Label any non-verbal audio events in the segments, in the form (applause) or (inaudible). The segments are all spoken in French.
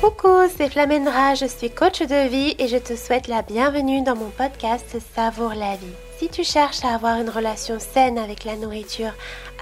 Coucou, c'est Flamendra, je suis coach de vie et je te souhaite la bienvenue dans mon podcast Savoure la vie. Si tu cherches à avoir une relation saine avec la nourriture,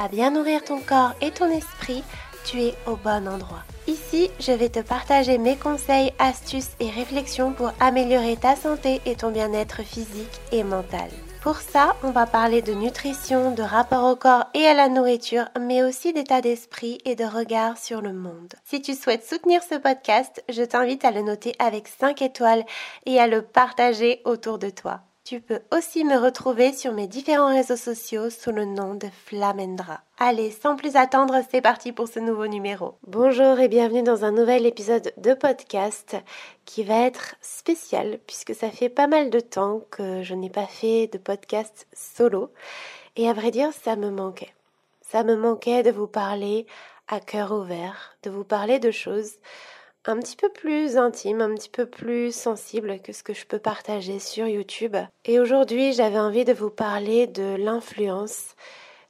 à bien nourrir ton corps et ton esprit, tu es au bon endroit. Ici, je vais te partager mes conseils, astuces et réflexions pour améliorer ta santé et ton bien-être physique et mental. Pour ça, on va parler de nutrition, de rapport au corps et à la nourriture, mais aussi d'état d'esprit et de regard sur le monde. Si tu souhaites soutenir ce podcast, je t'invite à le noter avec 5 étoiles et à le partager autour de toi. Tu peux aussi me retrouver sur mes différents réseaux sociaux sous le nom de Flamendra. Allez, sans plus attendre, c'est parti pour ce nouveau numéro. Bonjour et bienvenue dans un nouvel épisode de podcast qui va être spécial puisque ça fait pas mal de temps que je n'ai pas fait de podcast solo et à vrai dire, ça me manquait. Ça me manquait de vous parler à cœur ouvert, de vous parler de choses un petit peu plus intime, un petit peu plus sensible que ce que je peux partager sur YouTube. Et aujourd'hui, j'avais envie de vous parler de l'influence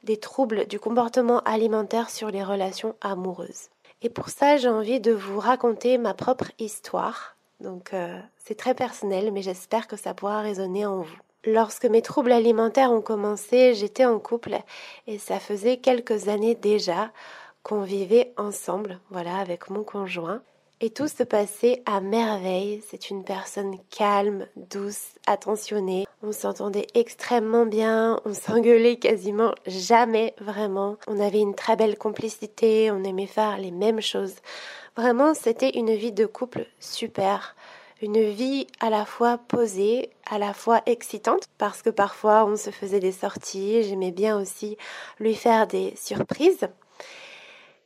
des troubles du comportement alimentaire sur les relations amoureuses. Et pour ça, j'ai envie de vous raconter ma propre histoire. Donc euh, c'est très personnel, mais j'espère que ça pourra résonner en vous. Lorsque mes troubles alimentaires ont commencé, j'étais en couple et ça faisait quelques années déjà qu'on vivait ensemble, voilà, avec mon conjoint. Et tout se passait à merveille. C'est une personne calme, douce, attentionnée. On s'entendait extrêmement bien, on s'engueulait quasiment jamais vraiment. On avait une très belle complicité, on aimait faire les mêmes choses. Vraiment, c'était une vie de couple super. Une vie à la fois posée, à la fois excitante, parce que parfois on se faisait des sorties, j'aimais bien aussi lui faire des surprises.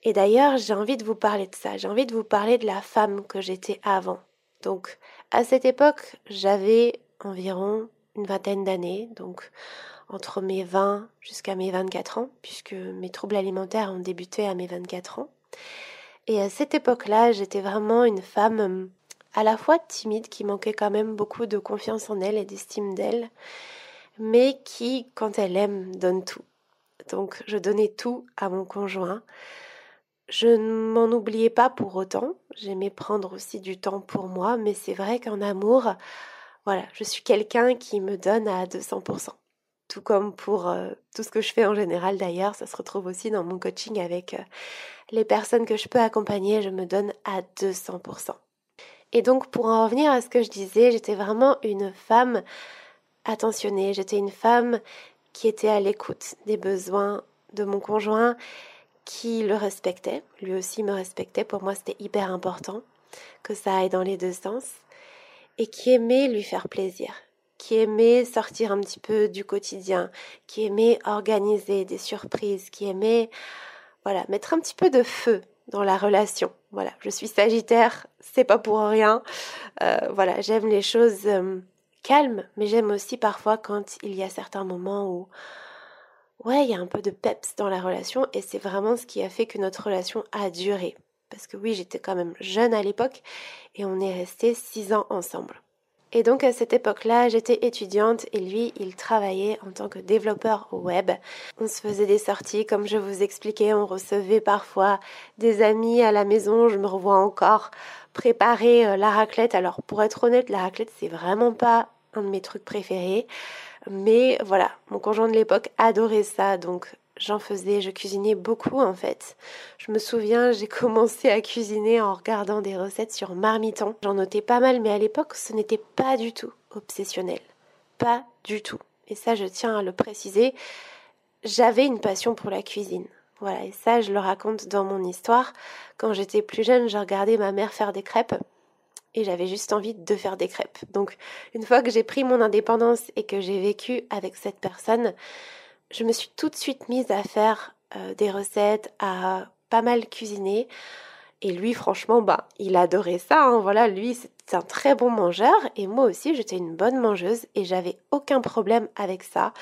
Et d'ailleurs, j'ai envie de vous parler de ça. J'ai envie de vous parler de la femme que j'étais avant. Donc, à cette époque, j'avais environ une vingtaine d'années, donc entre mes 20 jusqu'à mes 24 ans, puisque mes troubles alimentaires ont débuté à mes 24 ans. Et à cette époque-là, j'étais vraiment une femme euh, à la fois timide, qui manquait quand même beaucoup de confiance en elle et d'estime d'elle, mais qui, quand elle aime, donne tout. Donc je donnais tout à mon conjoint. Je ne m'en oubliais pas pour autant, j'aimais prendre aussi du temps pour moi, mais c'est vrai qu'en amour, voilà, je suis quelqu'un qui me donne à 200%. Tout comme pour euh, tout ce que je fais en général d'ailleurs, ça se retrouve aussi dans mon coaching avec euh, les personnes que je peux accompagner, je me donne à 200%. Et donc pour en revenir à ce que je disais, j'étais vraiment une femme attentionnée, j'étais une femme qui était à l'écoute des besoins de mon conjoint qui le respectait, lui aussi me respectait, pour moi c'était hyper important que ça aille dans les deux sens, et qui aimait lui faire plaisir, qui aimait sortir un petit peu du quotidien, qui aimait organiser des surprises, qui aimait voilà, mettre un petit peu de feu dans la relation. Voilà, je suis Sagittaire, c'est pas pour rien. Euh, voilà, j'aime les choses euh, calmes, mais j'aime aussi parfois quand il y a certains moments où ouais, il y a un peu de peps dans la relation et c'est vraiment ce qui a fait que notre relation a duré. Parce que oui, j'étais quand même jeune à l'époque et on est resté six ans ensemble. Et donc à cette époque-là, j'étais étudiante et lui, il travaillait en tant que développeur web. On se faisait des sorties, comme je vous expliquais, on recevait parfois des amis à la maison, je me revois encore préparer euh, la raclette. Alors pour être honnête, la raclette, c'est vraiment pas un de mes trucs préférés. Mais voilà, mon conjoint de l'époque adorait ça, donc j'en faisais, je cuisinais beaucoup en fait. Je me souviens, j'ai (laughs) commencé à cuisiner en regardant des recettes sur Marmiton. J'en notais pas mal, mais à l'époque, ce n'était pas du tout obsessionnel. Pas du tout. Et ça, je tiens à le préciser. J'avais une passion pour la cuisine. Voilà, et ça, je le raconte dans mon histoire. Quand j'étais plus jeune, je regardais ma mère faire des crêpes et j'avais juste envie de faire des crêpes. Donc une fois que j'ai pris mon indépendance et que j'ai vécu avec cette personne, je me suis tout de suite mise à faire euh, des recettes, à pas mal cuisiner. Et lui, franchement, bah, il adorait ça. Hein. Voilà, lui, c'est un très bon mangeur. Et moi aussi, j'étais une bonne mangeuse et j'avais aucun problème avec ça.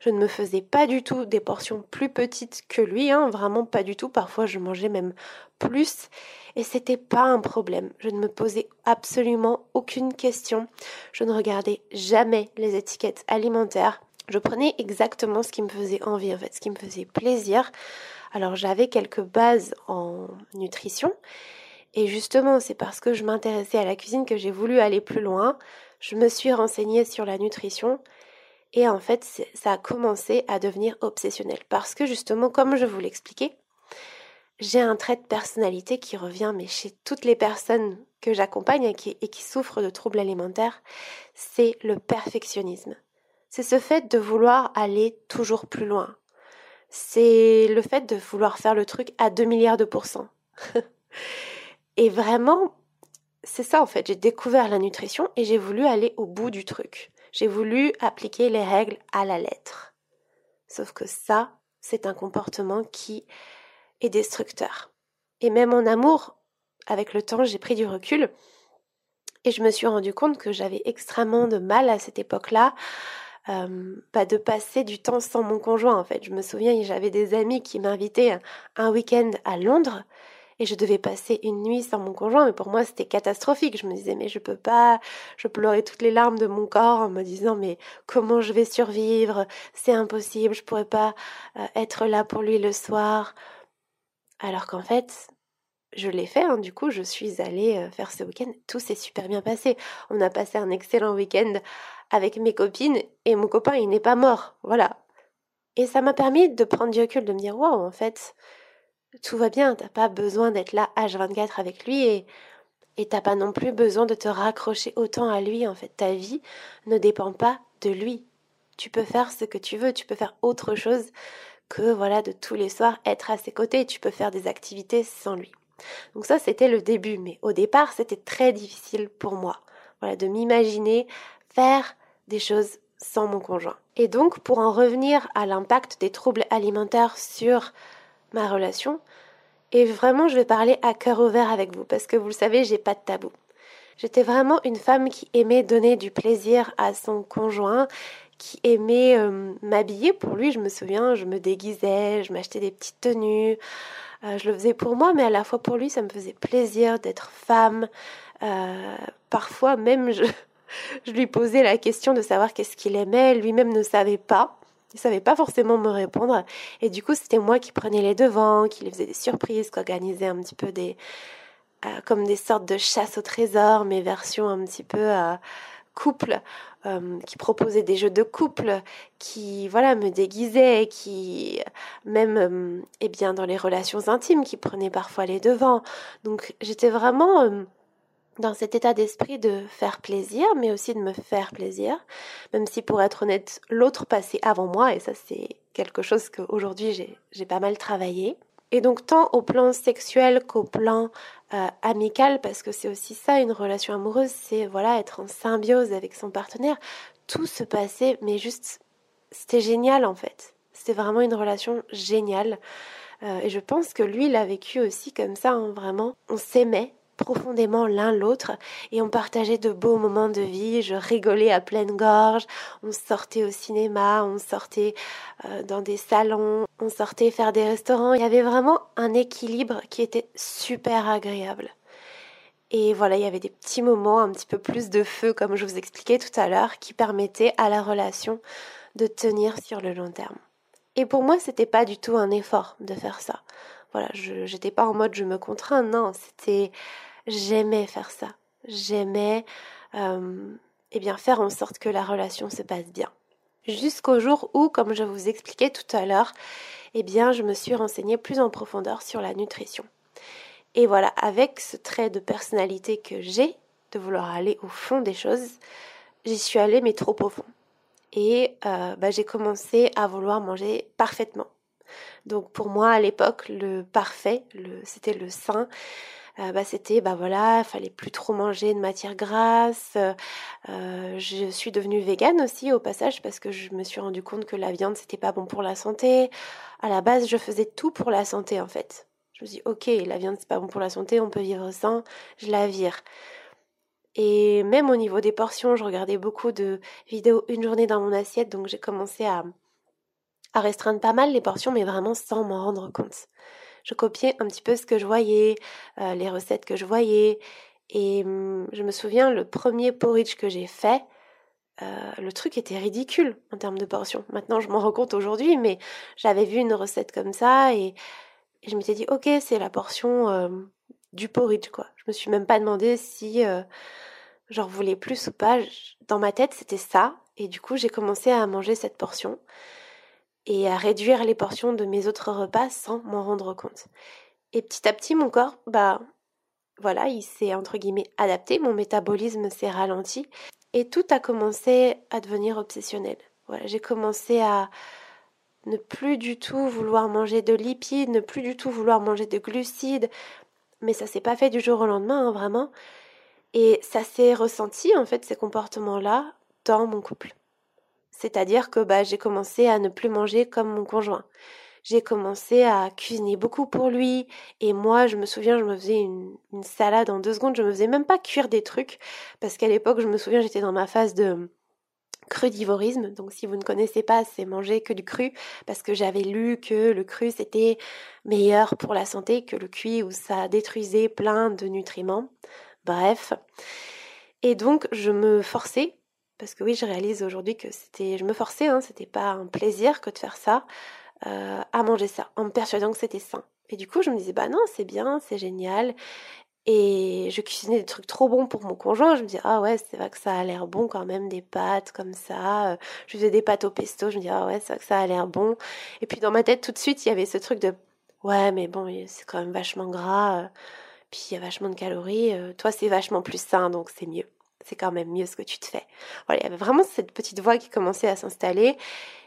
Je ne me faisais pas du tout des portions plus petites que lui, hein. vraiment pas du tout. Parfois, je mangeais même plus. Et c'était pas un problème. Je ne me posais absolument aucune question. Je ne regardais jamais les étiquettes alimentaires. Je prenais exactement ce qui me faisait envie, en fait, ce qui me faisait plaisir. Alors j'avais quelques bases en nutrition et justement c'est parce que je m'intéressais à la cuisine que j'ai voulu aller plus loin. Je me suis renseignée sur la nutrition et en fait ça a commencé à devenir obsessionnel parce que justement comme je vous l'expliquais, j'ai un trait de personnalité qui revient mais chez toutes les personnes que j'accompagne et qui, souffrent de troubles alimentaires, c'est le perfectionnisme. C'est ce fait de vouloir aller toujours plus loin, c'est le fait de vouloir faire le truc à 2 milliards de pourcents. (laughs) et vraiment, c'est ça en fait, j'ai découvert la nutrition et j'ai voulu aller au bout du truc. J'ai voulu appliquer les règles à la lettre. Sauf que ça, c'est un comportement qui est destructeur. Et même en amour, avec le temps, j'ai pris du recul et je me suis rendu compte que j'avais extrêmement de mal à cette époque-là euh, bah, de passer du temps sans mon conjoint en fait. Je me souviens, j'avais des amis qui m'invitaient un, week-end à Londres et je devais passer une nuit sans mon conjoint, mais pour moi c'était catastrophique. Je me disais mais je peux pas, je pleurais toutes les larmes de mon corps en me disant mais comment je vais survivre, c'est impossible, je pourrais pas euh, être là pour lui le soir. Alors qu'en fait, je l'ai fait, hein, du coup, je suis allée euh, faire ce week-end. Tout s'est super bien passé. On a passé un excellent week-end avec mes copines et mon copain, il n'est pas mort. Voilà. Et ça m'a permis de prendre du recul, de me dire, wow, en fait, tout va bien. T'as pas besoin d'être là H24 avec lui et, et t'as pas non plus besoin de te raccrocher autant à lui. En fait, ta vie ne dépend pas de lui. Tu peux faire ce que tu veux. Tu peux faire autre chose que, voilà, de tous les soirs être à ses côtés. Tu peux faire des activités sans lui. Donc ça, c'était le début, mais au départ, c'était très difficile pour moi. Voilà, de m'imaginer faire des choses sans mon conjoint. Et donc, pour en revenir à l'impact des troubles alimentaires sur ma relation, et vraiment, je vais parler à cœur ouvert avec vous, parce que vous le savez, j'ai pas de tabou. J'étais vraiment une femme qui aimait donner du plaisir à son conjoint, qui aimait euh, m'habiller pour lui. Je me souviens, je me déguisais, je m'achetais des petites tenues, euh, je le faisais pour moi, mais à la fois pour lui, ça me faisait plaisir d'être femme. Euh, parfois même, je, (laughs) je lui posais la question de savoir qu'est-ce qu'il aimait. Lui-même ne savait pas. Il savait pas forcément me répondre. Et du coup, c'était moi qui prenais les devants, qui lui faisais des surprises, qui organisait un petit peu des, comme des sortes de chasse au trésor, mes versions un petit peu couple, euh, qui proposait des jeux de couple, qui voilà me déguisait, qui même euh, eh bien dans les relations intimes, qui prenait parfois les devants. Donc j'étais vraiment euh, dans cet état d'esprit de faire plaisir, mais aussi de me faire plaisir, même si pour être honnête, l'autre passait avant moi, et ça c'est quelque chose qu'aujourd'hui j'ai pas mal travaillé. Et donc tant au plan sexuel qu'au plan euh, amical, parce que c'est aussi ça une relation amoureuse, c'est voilà être en symbiose avec son partenaire. Tout se passait, mais juste c'était génial en fait. C'était vraiment une relation géniale. Euh, et je pense que lui l'a vécu aussi comme ça, hein, vraiment. On s'aimait, profondément l'un l'autre et on partageait de beaux moments de vie. Je rigolais à pleine gorge, on sortait au cinéma, on sortait euh, dans des salons, on sortait faire des restaurants. Il y avait vraiment un équilibre qui était super agréable. Et voilà, il y avait des petits moments, un petit peu plus de feu, comme je vous expliquais tout à l'heure, qui permettaient à la relation de tenir sur le long terme. Et pour moi, c'était pas du tout un effort de faire ça. Voilà, je j'étais pas en mode je me contrains, non, c'était j'aimais faire ça. J'aimais euh, eh bien faire en sorte que la relation se passe bien. Jusqu'au jour où, comme je vous expliquais tout à l'heure, eh bien je me suis renseignée plus en profondeur sur la nutrition. Et voilà, avec ce trait de personnalité que j'ai, de vouloir aller au fond des choses, j'y suis allée mais trop au fond. Et euh, bah, j'ai commencé à vouloir manger parfaitement. Donc pour moi à l'époque le parfait, c'était le sain, euh, bah, c'était bah voilà, fallait plus trop manger de matière grasse. Euh, je suis devenue végane aussi au passage parce que je me suis rendu compte que la viande c'était pas bon pour la santé. À la base, je faisais tout pour la santé en fait. Je me dis ok, la viande c'est pas bon pour la santé, on peut vivre sans, je la vire. Et même au niveau des portions, je regardais beaucoup de vidéos une journée dans mon assiette, donc j'ai commencé à, à restreindre pas mal les portions, mais vraiment sans m'en rendre compte je copiais un petit peu ce que je voyais, euh, les recettes que je voyais. Et hum, je me souviens, le premier porridge que j'ai fait, euh, le truc était ridicule en termes de portions. Maintenant, je m'en rends compte aujourd'hui, mais j'avais vu une recette comme ça et, je m'étais dit, ok, c'est la portion euh, du porridge, quoi. Je me suis même pas demandé si euh, j'en voulais plus ou pas. Dans ma tête, c'était ça. Et du coup, j'ai commencé à manger cette portion et à réduire les portions de mes autres repas sans m'en rendre compte. Et petit à petit, mon corps, bah, voilà, il s'est entre guillemets adapté, mon métabolisme s'est ralenti et tout a commencé à devenir obsessionnel. Voilà, j'ai commencé à ne plus du tout vouloir manger de lipides, ne plus du tout vouloir manger de glucides, mais ça s'est pas fait du jour au lendemain, hein, vraiment. Et ça s'est ressenti en fait ces comportements-là dans mon couple. C'est-à-dire que bah, j'ai commencé à ne plus manger comme mon conjoint j'ai commencé à cuisiner beaucoup pour lui. Et moi, je me souviens, je me faisais une, salade en deux secondes. Je me faisais même pas cuire des trucs. Parce qu'à l'époque, je me souviens, j'étais dans ma phase de crudivorisme. Donc, si vous ne connaissez pas, c'est manger que du cru. Parce que j'avais lu que le cru, c'était meilleur pour la santé que le cuit où ça détruisait plein de nutriments. Bref. Et donc, je me forçais parce que oui, je réalise aujourd'hui que c'était, je me forçais, hein, c'était pas un plaisir que de faire ça, euh, à manger ça, en me persuadant que c'était sain. Et du coup, je me disais, bah non, c'est bien, c'est génial. Et je cuisinais des trucs trop bons pour mon conjoint. Je me disais, ah ouais, c'est vrai que ça a l'air bon quand même, des pâtes comme ça. Je faisais des pâtes au pesto. Je me disais, ah ouais, c'est vrai que ça a l'air bon. Et puis dans ma tête, tout de suite, il y avait ce truc de, ouais, mais bon, c'est quand même vachement gras. Puis il y a vachement de calories. Euh, toi, c'est vachement plus sain, donc c'est mieux. C'est quand même mieux ce que tu te fais. Voilà, il y avait vraiment cette petite voix qui commençait à s'installer.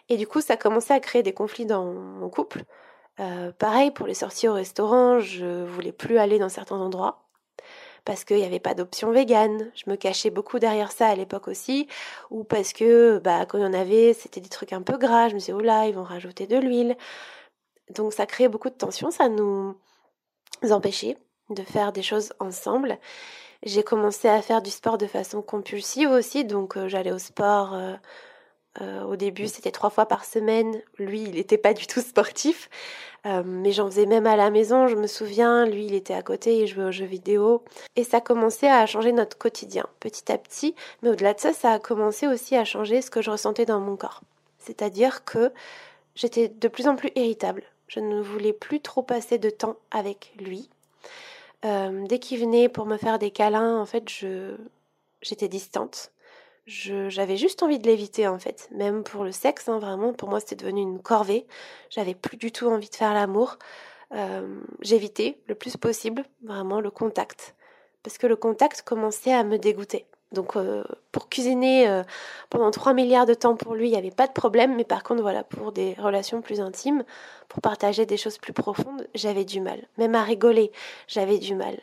Et du coup, ça commençait à créer des conflits dans mon couple. Euh, pareil, pour les sorties au restaurant, je voulais plus aller dans certains endroits parce qu'il n'y avait pas d'option végane. Je me cachais beaucoup derrière ça à l'époque aussi, ou parce que bah, quand il y en avait, c'était des trucs un peu gras. Je me disais, oh là, ils vont rajouter de l'huile. Donc ça créait beaucoup de tension, ça nous empêchait de faire des choses ensemble. J'ai commencé à faire du sport de façon compulsive aussi, donc euh, j'allais au sport. Euh, euh, au début, c'était trois fois par semaine. Lui, il n'était pas du tout (laughs) sportif, mais j'en faisais même à la maison. Je me souviens, lui, il était à côté, il jouait aux jeux vidéo, et ça commençait à changer notre quotidien petit à petit. Mais au-delà de ça, ça a commencé aussi à changer ce que je ressentais dans mon corps. C'est-à-dire que j'étais de plus en plus irritable. Je ne voulais plus trop passer de temps avec lui. Euh, dès qu'il venait pour me faire des câlins, en fait, je j'étais distante. J'avais juste envie de l'éviter en fait, même pour le sexe, hein, vraiment, pour moi c'était devenu une corvée, j'avais plus du tout envie de faire l'amour, euh, j'évitais le plus possible vraiment le contact, parce que le contact commençait à me dégoûter. Donc euh, pour cuisiner euh, pendant 3 milliards de temps pour lui, il n'y avait pas de problème, mais par contre voilà, pour des relations plus intimes, pour partager des choses plus profondes, j'avais du mal. Même à rigoler, j'avais du mal.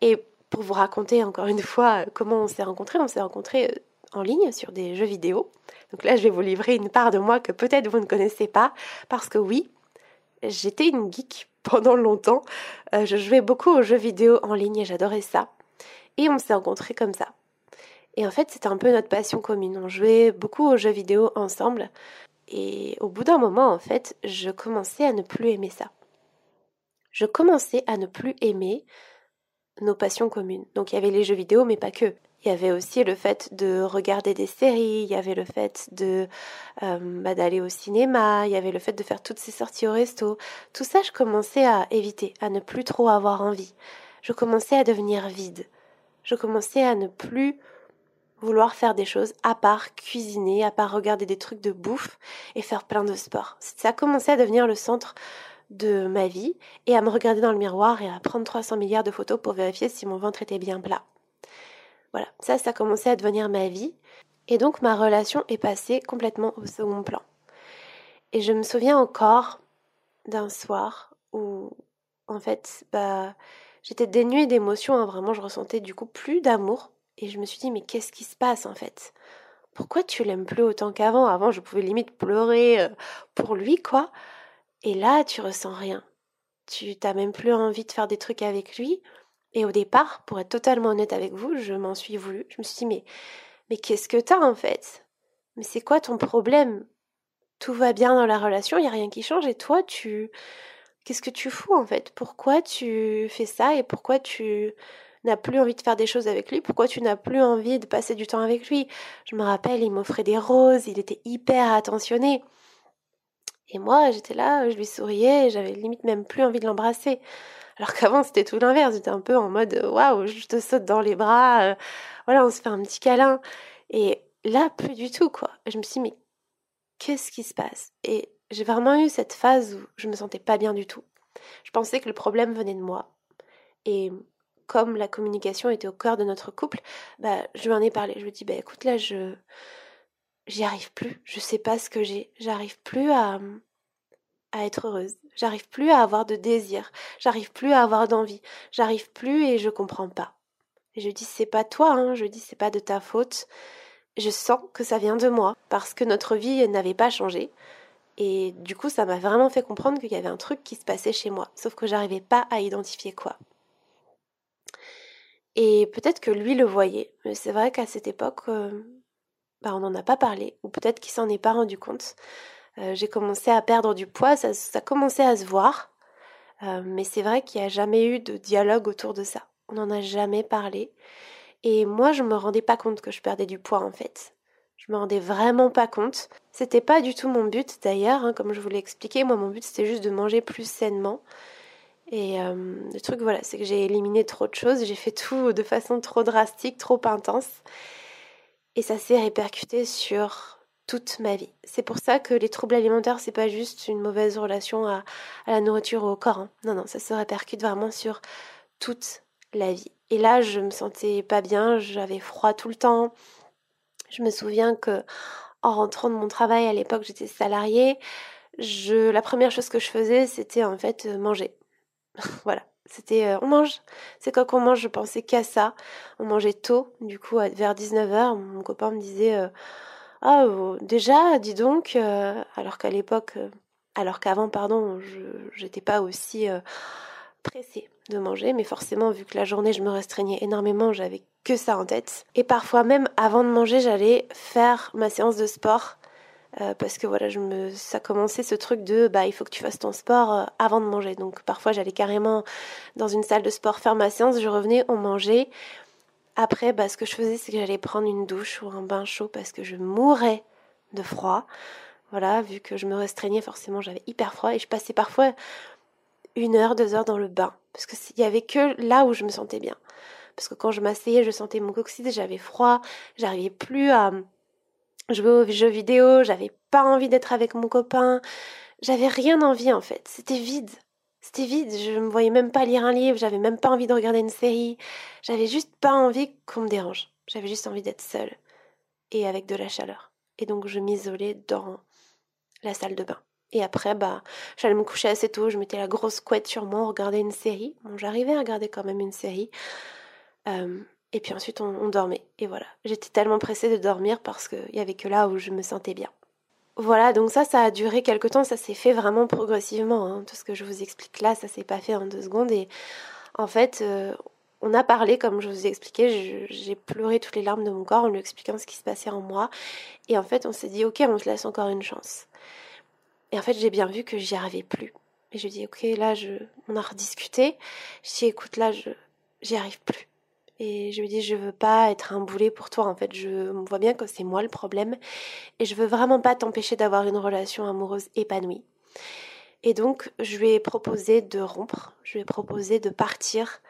Et pour vous raconter encore une fois comment on s'est rencontrés, on s'est rencontrés en ligne sur des jeux vidéo. Donc là, je vais vous livrer une part de moi que peut-être vous ne connaissez pas, parce que oui, j'étais une geek (laughs) pendant longtemps. Euh, je jouais beaucoup aux jeux vidéo en ligne et j'adorais ça. Et on s'est rencontrés comme ça. Et en fait, c'était un peu notre passion commune. On jouait beaucoup aux jeux vidéo ensemble. Et au bout d'un moment, en fait, je commençais à ne plus aimer ça. Je commençais à ne plus aimer nos passions communes. Donc il y avait les jeux vidéo, mais pas que. Il y avait aussi le fait de regarder des séries, il y avait le fait de euh, bah, d'aller au cinéma, il y avait le fait de faire toutes ces sorties au resto. Tout ça, je commençais à éviter, à ne plus trop avoir envie. Je commençais à devenir vide. Je commençais à ne plus vouloir faire des choses à part cuisiner, à part regarder des trucs de bouffe et faire plein de sport. Ça a commencé à devenir le centre de ma vie et à me regarder dans le miroir et à prendre 300 milliards de photos pour vérifier si mon ventre était bien plat. Voilà, ça, ça a commencé à devenir ma vie. Et donc ma relation est passée complètement au second plan. Et je me souviens encore d'un soir où, en fait, bah, j'étais dénuée d'émotions, hein, vraiment, je ressentais du coup plus d'amour. Et je me suis dit, mais qu'est-ce qui se passe en fait? Pourquoi tu l'aimes plus autant qu'avant? Avant, je pouvais limite pleurer euh, pour lui, quoi. Et là, tu ressens rien. Tu t'as même plus envie de faire des trucs avec lui. Et au départ, pour être totalement honnête avec vous, je m'en suis voulu. Je me suis dit, mais, mais qu'est-ce que t'as en fait? Mais c'est quoi ton problème? Tout va bien dans la relation, il n'y a rien qui change, et toi, tu. Qu'est-ce que tu fous en fait? Pourquoi tu fais ça? Et pourquoi tu n'as plus envie de faire des choses avec lui, pourquoi tu n'as plus envie de passer du temps avec lui? Je me rappelle, il m'offrait des roses, il était hyper attentionné. Et moi, j'étais là, je lui souriais, j'avais limite même plus envie de l'embrasser. Alors qu'avant, c'était tout l'inverse. J'étais un peu en mode, waouh, je te saute dans les bras, euh, voilà, on se fait un petit câlin. Et là, plus du tout, quoi. Je me suis dit, mais qu'est-ce qui se passe? Et j'ai vraiment eu cette phase où je me sentais pas bien du tout. Je pensais que le problème venait de moi. Et comme la communication était au cœur de notre couple, bah, je lui en ai parlé. Je lui ai dit, bah, écoute, là, je, j'y arrive plus. Je sais pas ce que j'ai. J'arrive plus à, à être heureuse. J'arrive plus à avoir de désir. J'arrive plus à avoir d'envie. J'arrive plus et je comprends pas. Et je dis, c'est pas toi, hein. Je dis, c'est pas de ta faute. Je sens que ça vient de moi parce que notre vie n'avait pas changé. Et du coup, ça m'a vraiment fait comprendre qu'il y avait un truc qui se passait chez moi, sauf que j'arrivais pas à identifier quoi. Et peut-être que lui le voyait, mais c'est vrai qu'à cette époque, euh, bah, on n'en a pas parlé, ou peut-être qu'il s'en est pas rendu compte. Euh, j'ai commencé à perdre du poids, ça, ça commençait à se voir, euh, mais c'est vrai qu'il n'y a jamais eu de dialogue autour de ça. On n'en a jamais parlé. Et moi, je me rendais pas compte que je perdais du poids en fait. Je me rendais vraiment pas compte. C'était pas du tout mon but d'ailleurs, hein, comme je vous l'ai expliqué. Moi, mon but c'était juste de manger plus sainement. Et euh, le truc, voilà, c'est que j'ai éliminé trop de choses. J'ai fait tout de façon trop drastique, trop intense. Et ça s'est répercuté sur toute ma vie. C'est pour ça que les troubles alimentaires, c'est pas juste une mauvaise relation à, la nourriture ou au corps. Hein. Non, non, ça se répercute vraiment sur toute la vie. Et là, je me sentais pas bien, j'avais froid tout le temps, je me souviens que en rentrant de mon travail à l'époque, j'étais salariée. La première chose que je faisais, c'était en fait manger. (laughs) voilà, c'était euh, on mange. C'est quand on mange, je pensais qu'à ça. On mangeait tôt, du coup vers 19h, mon copain me disait euh, "Ah, déjà, dis donc alors qu'à l'époque alors qu'avant pardon, je j'étais pas aussi pressée de manger, mais forcément, vu que la journée, je me restreignais énormément, j'avais que ça en tête. Et parfois, même avant de manger, j'allais faire ma séance de sport. Euh, parce que voilà, je me, ça commençait ce truc de bah il faut que tu fasses ton sport euh, avant de manger. Donc parfois j'allais carrément dans une salle de sport faire ma séance, je revenais, on mangeait. Après, bah, ce que je faisais, c'est que j'allais prendre une douche ou un bain chaud parce que je mourais de froid. Voilà, vu que je me restreignais, forcément j'avais hyper froid et je passais parfois une heure, deux heures dans le bain. Parce qu'il y avait que là où je me sentais bien. Parce que quand je m'asseyais, je sentais mon coccyx, j'avais froid, j'arrivais plus à jouer aux jeux vidéo, j'avais pas envie d'être avec mon copain, j'avais rien envie en fait, c'était vide. C'était vide, je me voyais même pas lire un livre, j'avais même pas envie de regarder une série, j'avais juste pas envie qu'on me dérange. J'avais juste envie d'être seule et avec de la chaleur. Et donc je m'isolais dans la salle de bain. Et après, bah, j'allais me coucher assez tôt, je mettais la grosse couette sur moi, regarder une série. Bon, j'arrivais à regarder quand même une série. Euh, et puis ensuite, on, dormait. Et voilà. J'étais tellement pressée de dormir parce qu'il n'y avait que là où je me sentais bien. Voilà, donc ça, ça a duré quelque temps. Ça s'est fait vraiment progressivement. Hein. Tout ce que je vous explique là, ça s'est pas fait en deux secondes. Et en fait, euh, on a parlé, comme je vous ai expliqué, j'ai pleuré toutes les larmes de mon corps en lui expliquant ce qui se passait en moi. Et en fait, on s'est dit, ok, on se laisse encore une chance. Et en fait, j'ai bien vu que j'y arrivais plus. Et je dis, ok, là, je, on a rediscuté. Je dis, écoute, là, je, j'y arrive plus. Et je lui dis, je veux pas être un boulet pour toi. En fait, je vois bien que c'est moi le problème. Et je veux vraiment pas t'empêcher d'avoir une relation amoureuse épanouie. Et donc, je lui ai proposé de rompre. Je lui ai proposé de partir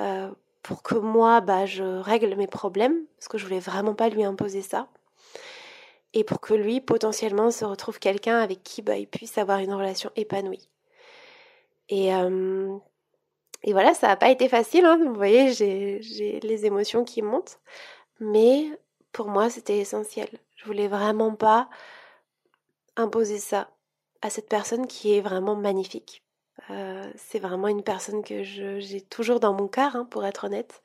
euh, pour que moi, bah, je règle mes problèmes. Parce que je voulais vraiment pas lui imposer ça et pour que lui potentiellement se retrouve quelqu'un avec qui bah, il puisse avoir une relation épanouie. Et, euh, et voilà, ça n'a pas été facile, hein. vous voyez, j'ai les émotions qui montent, mais pour moi c'était essentiel. Je voulais vraiment pas imposer ça à cette personne qui est vraiment magnifique. Euh, c'est vraiment une personne que j'ai toujours dans mon cœur, hein, pour être honnête.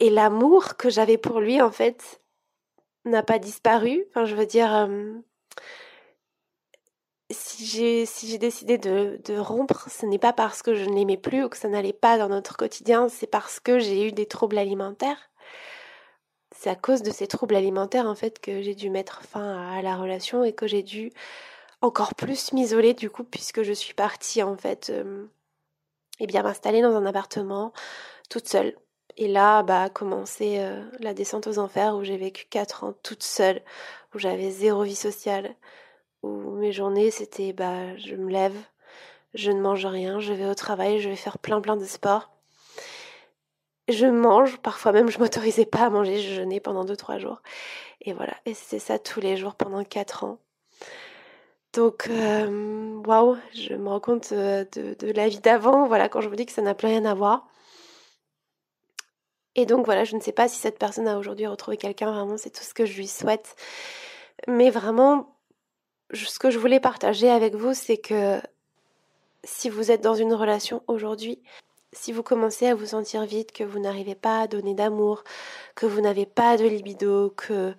Et l'amour que j'avais pour lui, en fait, n'a pas disparu. Enfin, je veux dire, euh, si j'ai décidé de, de rompre, ce n'est pas parce que je ne l'aimais plus ou que ça n'allait pas dans notre quotidien, c'est parce que j'ai eu des troubles alimentaires. C'est à cause de ces troubles alimentaires en fait que j'ai dû mettre fin à, la relation et que j'ai dû encore plus m'isoler du coup puisque je suis partie en fait euh, eh bien m'installer dans un appartement toute seule. Et là, bah, a commencé euh, la descente aux enfers où j'ai vécu quatre ans toute seule, où j'avais zéro vie sociale, où mes journées c'était bah, je me lève, je ne mange rien, je vais au travail, je vais faire plein plein de sport. Je mange, parfois même je m'autorisais pas à manger, je jeûnais pendant deux trois jours. Et voilà, et c'était ça tous les jours pendant quatre ans. Donc, euh, waouh, je me rends compte euh, de, de la vie d'avant, voilà, quand je vous dis que ça n'a plus rien à voir. Et donc voilà, je ne sais pas si cette personne a aujourd'hui retrouvé quelqu'un, vraiment c'est tout ce que je lui souhaite. Mais vraiment, ce que je voulais partager avec vous, c'est que si vous êtes dans une relation aujourd'hui, si vous commencez à vous sentir vide, que vous n'arrivez pas à donner d'amour, que vous n'avez pas de libido, que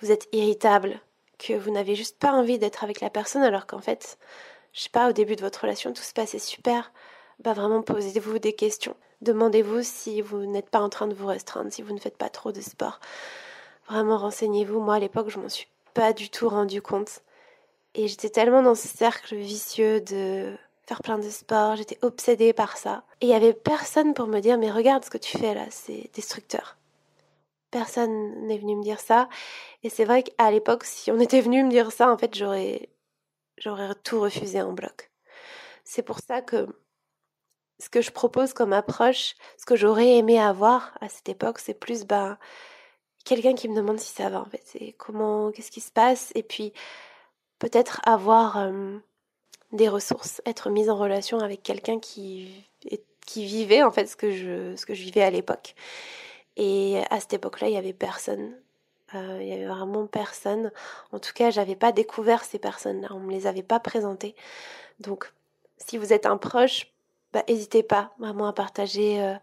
vous êtes irritable, que vous n'avez juste pas envie d'être avec la personne alors qu'en fait, je sais pas, au début de votre relation, tout se passait super, bah vraiment posez-vous des questions. Demandez-vous si vous n'êtes pas en train de vous restreindre, si vous ne faites pas trop de sport. Vraiment renseignez-vous. Moi à l'époque, je m'en suis pas du tout rendu compte. Et j'étais tellement dans ce cercle vicieux de faire plein de sport, j'étais obsédée par ça. Et il y avait personne pour me dire mais regarde ce que tu fais là, c'est destructeur. Personne n'est venu me dire ça. Et c'est vrai qu'à l'époque, si on était venu me dire ça, en fait, j'aurais j'aurais tout refusé en bloc. C'est pour ça que ce que je propose comme approche, ce que j'aurais aimé avoir à cette époque, c'est plus bah quelqu'un qui me demande si ça va en fait, c'est comment, qu'est-ce qui se passe, et puis peut-être avoir euh, des ressources, être mise en relation avec quelqu'un qui qui vivait en fait ce que je ce que je vivais à l'époque. Et à cette époque-là, il y avait personne. Euh, il y avait vraiment personne. En tout cas, j'avais pas découvert ces personnes-là. On me les avait pas présentées. Donc, si vous êtes un proche, bah, n'hésitez pas vraiment à partager euh,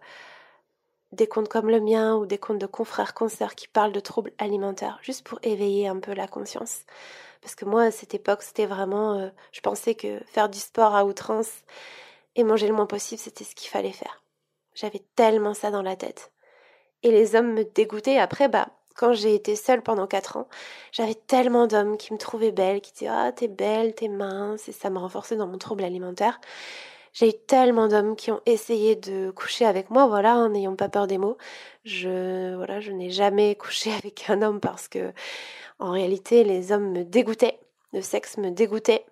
des comptes comme le mien ou des comptes de confrères concerts qui parlent de troubles alimentaires, juste pour éveiller un peu la conscience. Parce que moi, à cette époque, c'était vraiment, euh, je pensais que faire du sport à outrance et manger le moins possible, c'était ce qu'il fallait faire. J'avais tellement ça dans la tête. Et les hommes me dégoûtaient. Après, bah, quand j'ai été seule pendant quatre ans, j'avais tellement d'hommes qui me trouvaient belle, qui disaient ah t'es belle, t'es mince, et ça m'a renforcé dans mon trouble alimentaire. J'ai eu tellement d'hommes qui ont essayé de coucher avec moi, voilà, en n'ayant pas peur des mots. Je, voilà, je n'ai jamais (laughs) couché avec un homme parce que, en réalité, les hommes me dégoûtaient. Le sexe me dégoûtait.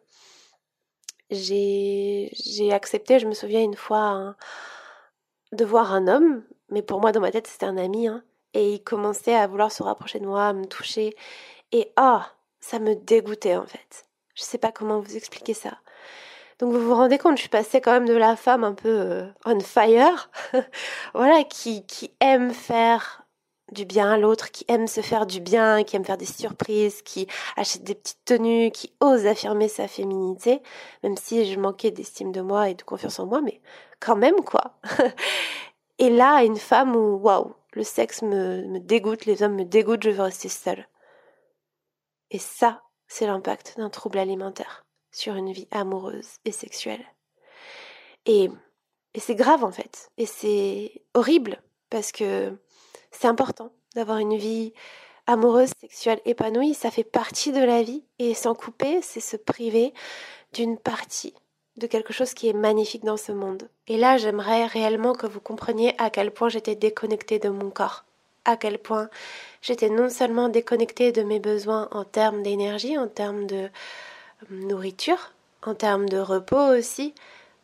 J'ai, accepté, je me souviens une fois, de voir un homme, mais pour moi, dans ma tête, c'était un ami, hein, et il commençait à vouloir se rapprocher de moi, à me toucher. Et ah, ça me dégoûtait en fait. Je sais pas comment vous expliquer ça. Donc vous vous rendez compte, je suis passée quand même de la femme un peu euh, on fire, (laughs) voilà, qui, qui aime faire du bien à l'autre, qui aime se faire du bien, qui aime faire des surprises, qui achète des petites tenues, qui ose affirmer sa féminité, même si je manquais d'estime de moi et de confiance en moi, mais quand même quoi. (laughs) et là, une femme où, waouh, le sexe me, me dégoûte, les hommes me dégoûtent, je veux rester seule. Et ça, c'est l'impact d'un trouble alimentaire sur une vie amoureuse et sexuelle. Et, et c'est grave en fait. Et c'est horrible parce que c'est important d'avoir une vie amoureuse, sexuelle, épanouie. Ça fait partie de la vie. Et s'en couper, c'est se priver d'une partie de quelque chose qui est magnifique dans ce monde. Et là, j'aimerais réellement que vous compreniez à quel point j'étais déconnectée de mon corps. À quel point j'étais non seulement déconnectée de mes besoins en termes d'énergie, en termes de nourriture, en termes de repos aussi,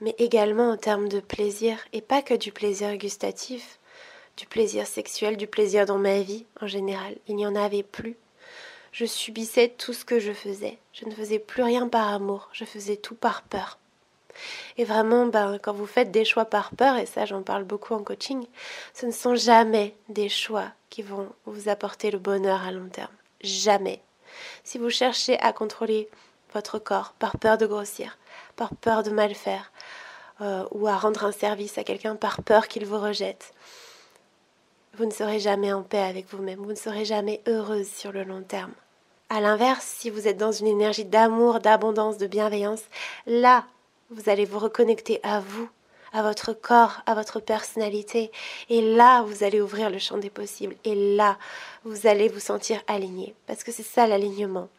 mais également en termes de plaisir, et pas que du plaisir gustatif, du plaisir sexuel, du plaisir dans ma vie en général. Il n'y en avait plus. Je subissais tout ce que je faisais. Je ne faisais plus rien par amour, je faisais tout par peur. Et vraiment, ben, quand vous faites des choix par peur, et ça j'en parle beaucoup en coaching, ce ne sont jamais des choix qui vont vous apporter le bonheur à long terme. Jamais. Si vous cherchez à contrôler votre corps par peur de grossir, par peur de mal faire, euh, ou à rendre un service à quelqu'un par peur qu'il vous rejette. Vous ne serez jamais en paix avec vous-même, vous ne serez jamais heureuse sur le long terme. À l'inverse, si vous êtes dans une énergie d'amour, d'abondance, de bienveillance, là, vous allez vous reconnecter à vous, à votre corps, à votre personnalité. Et là, vous allez ouvrir le champ des possibles. Et là, vous allez vous sentir aligné. Parce que c'est ça l'alignement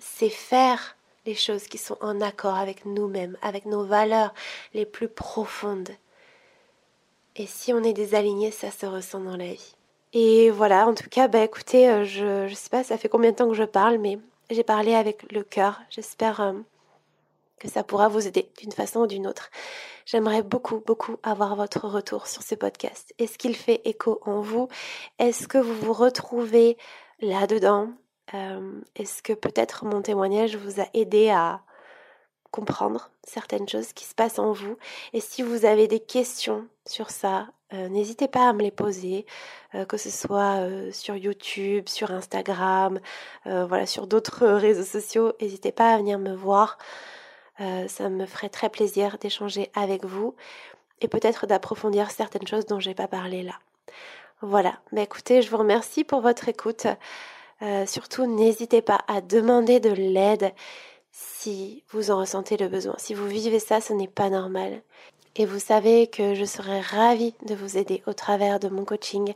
c'est faire les choses qui sont en accord avec nous-mêmes, avec nos valeurs les plus profondes. Et si on est désaligné, ça se ressent dans la vie. Et voilà, en tout cas, bah écoutez, euh, je, je sais pas, ça fait combien de temps que je parle, mais j'ai parlé avec le cœur. J'espère euh, que ça pourra vous aider d'une façon ou d'une autre. J'aimerais beaucoup, beaucoup avoir votre retour sur ce podcast. Est-ce qu'il fait écho en vous? Est-ce que vous vous retrouvez là-dedans? Euh, Est-ce que peut-être mon témoignage vous a aidé à comprendre certaines choses qui se passent en vous? Et si vous avez des questions sur ça, euh, n'hésitez pas à me les poser, euh, que ce soit sur YouTube, sur Instagram, voilà, sur d'autres réseaux sociaux. N'hésitez pas à venir me voir. ça me ferait très plaisir d'échanger avec vous et peut-être d'approfondir certaines choses dont j'ai pas parlé là. Voilà, mais écoutez, je vous remercie pour votre écoute. Euh, surtout, n'hésitez pas à demander de l'aide si vous en ressentez le besoin. Si vous vivez ça, ce n'est pas normal. Et vous savez que je serais ravie de vous aider au travers de mon coaching.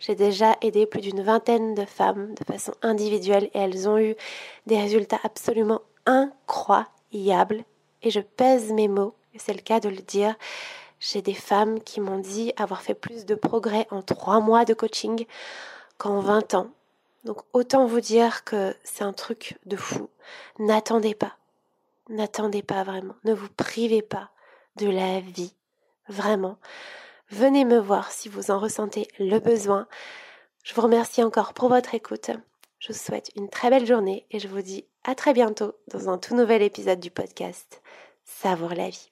J'ai déjà aidé plus d'une vingtaine de femmes de façon individuelle et elles ont eu des résultats absolument incroyables. Et je pèse mes mots, et c'est le cas de le dire. J'ai des femmes qui m'ont dit avoir fait plus de progrès en trois mois de coaching qu'en 20 ans donc autant vous dire que c'est un truc de fou. N'attendez pas. N'attendez pas vraiment. Ne vous privez pas de la vie. Vraiment. Venez me voir si vous en ressentez le besoin. Je vous remercie encore pour votre écoute. Je vous souhaite une très belle journée et je vous dis à très bientôt dans un tout nouvel épisode du podcast Savoure la vie.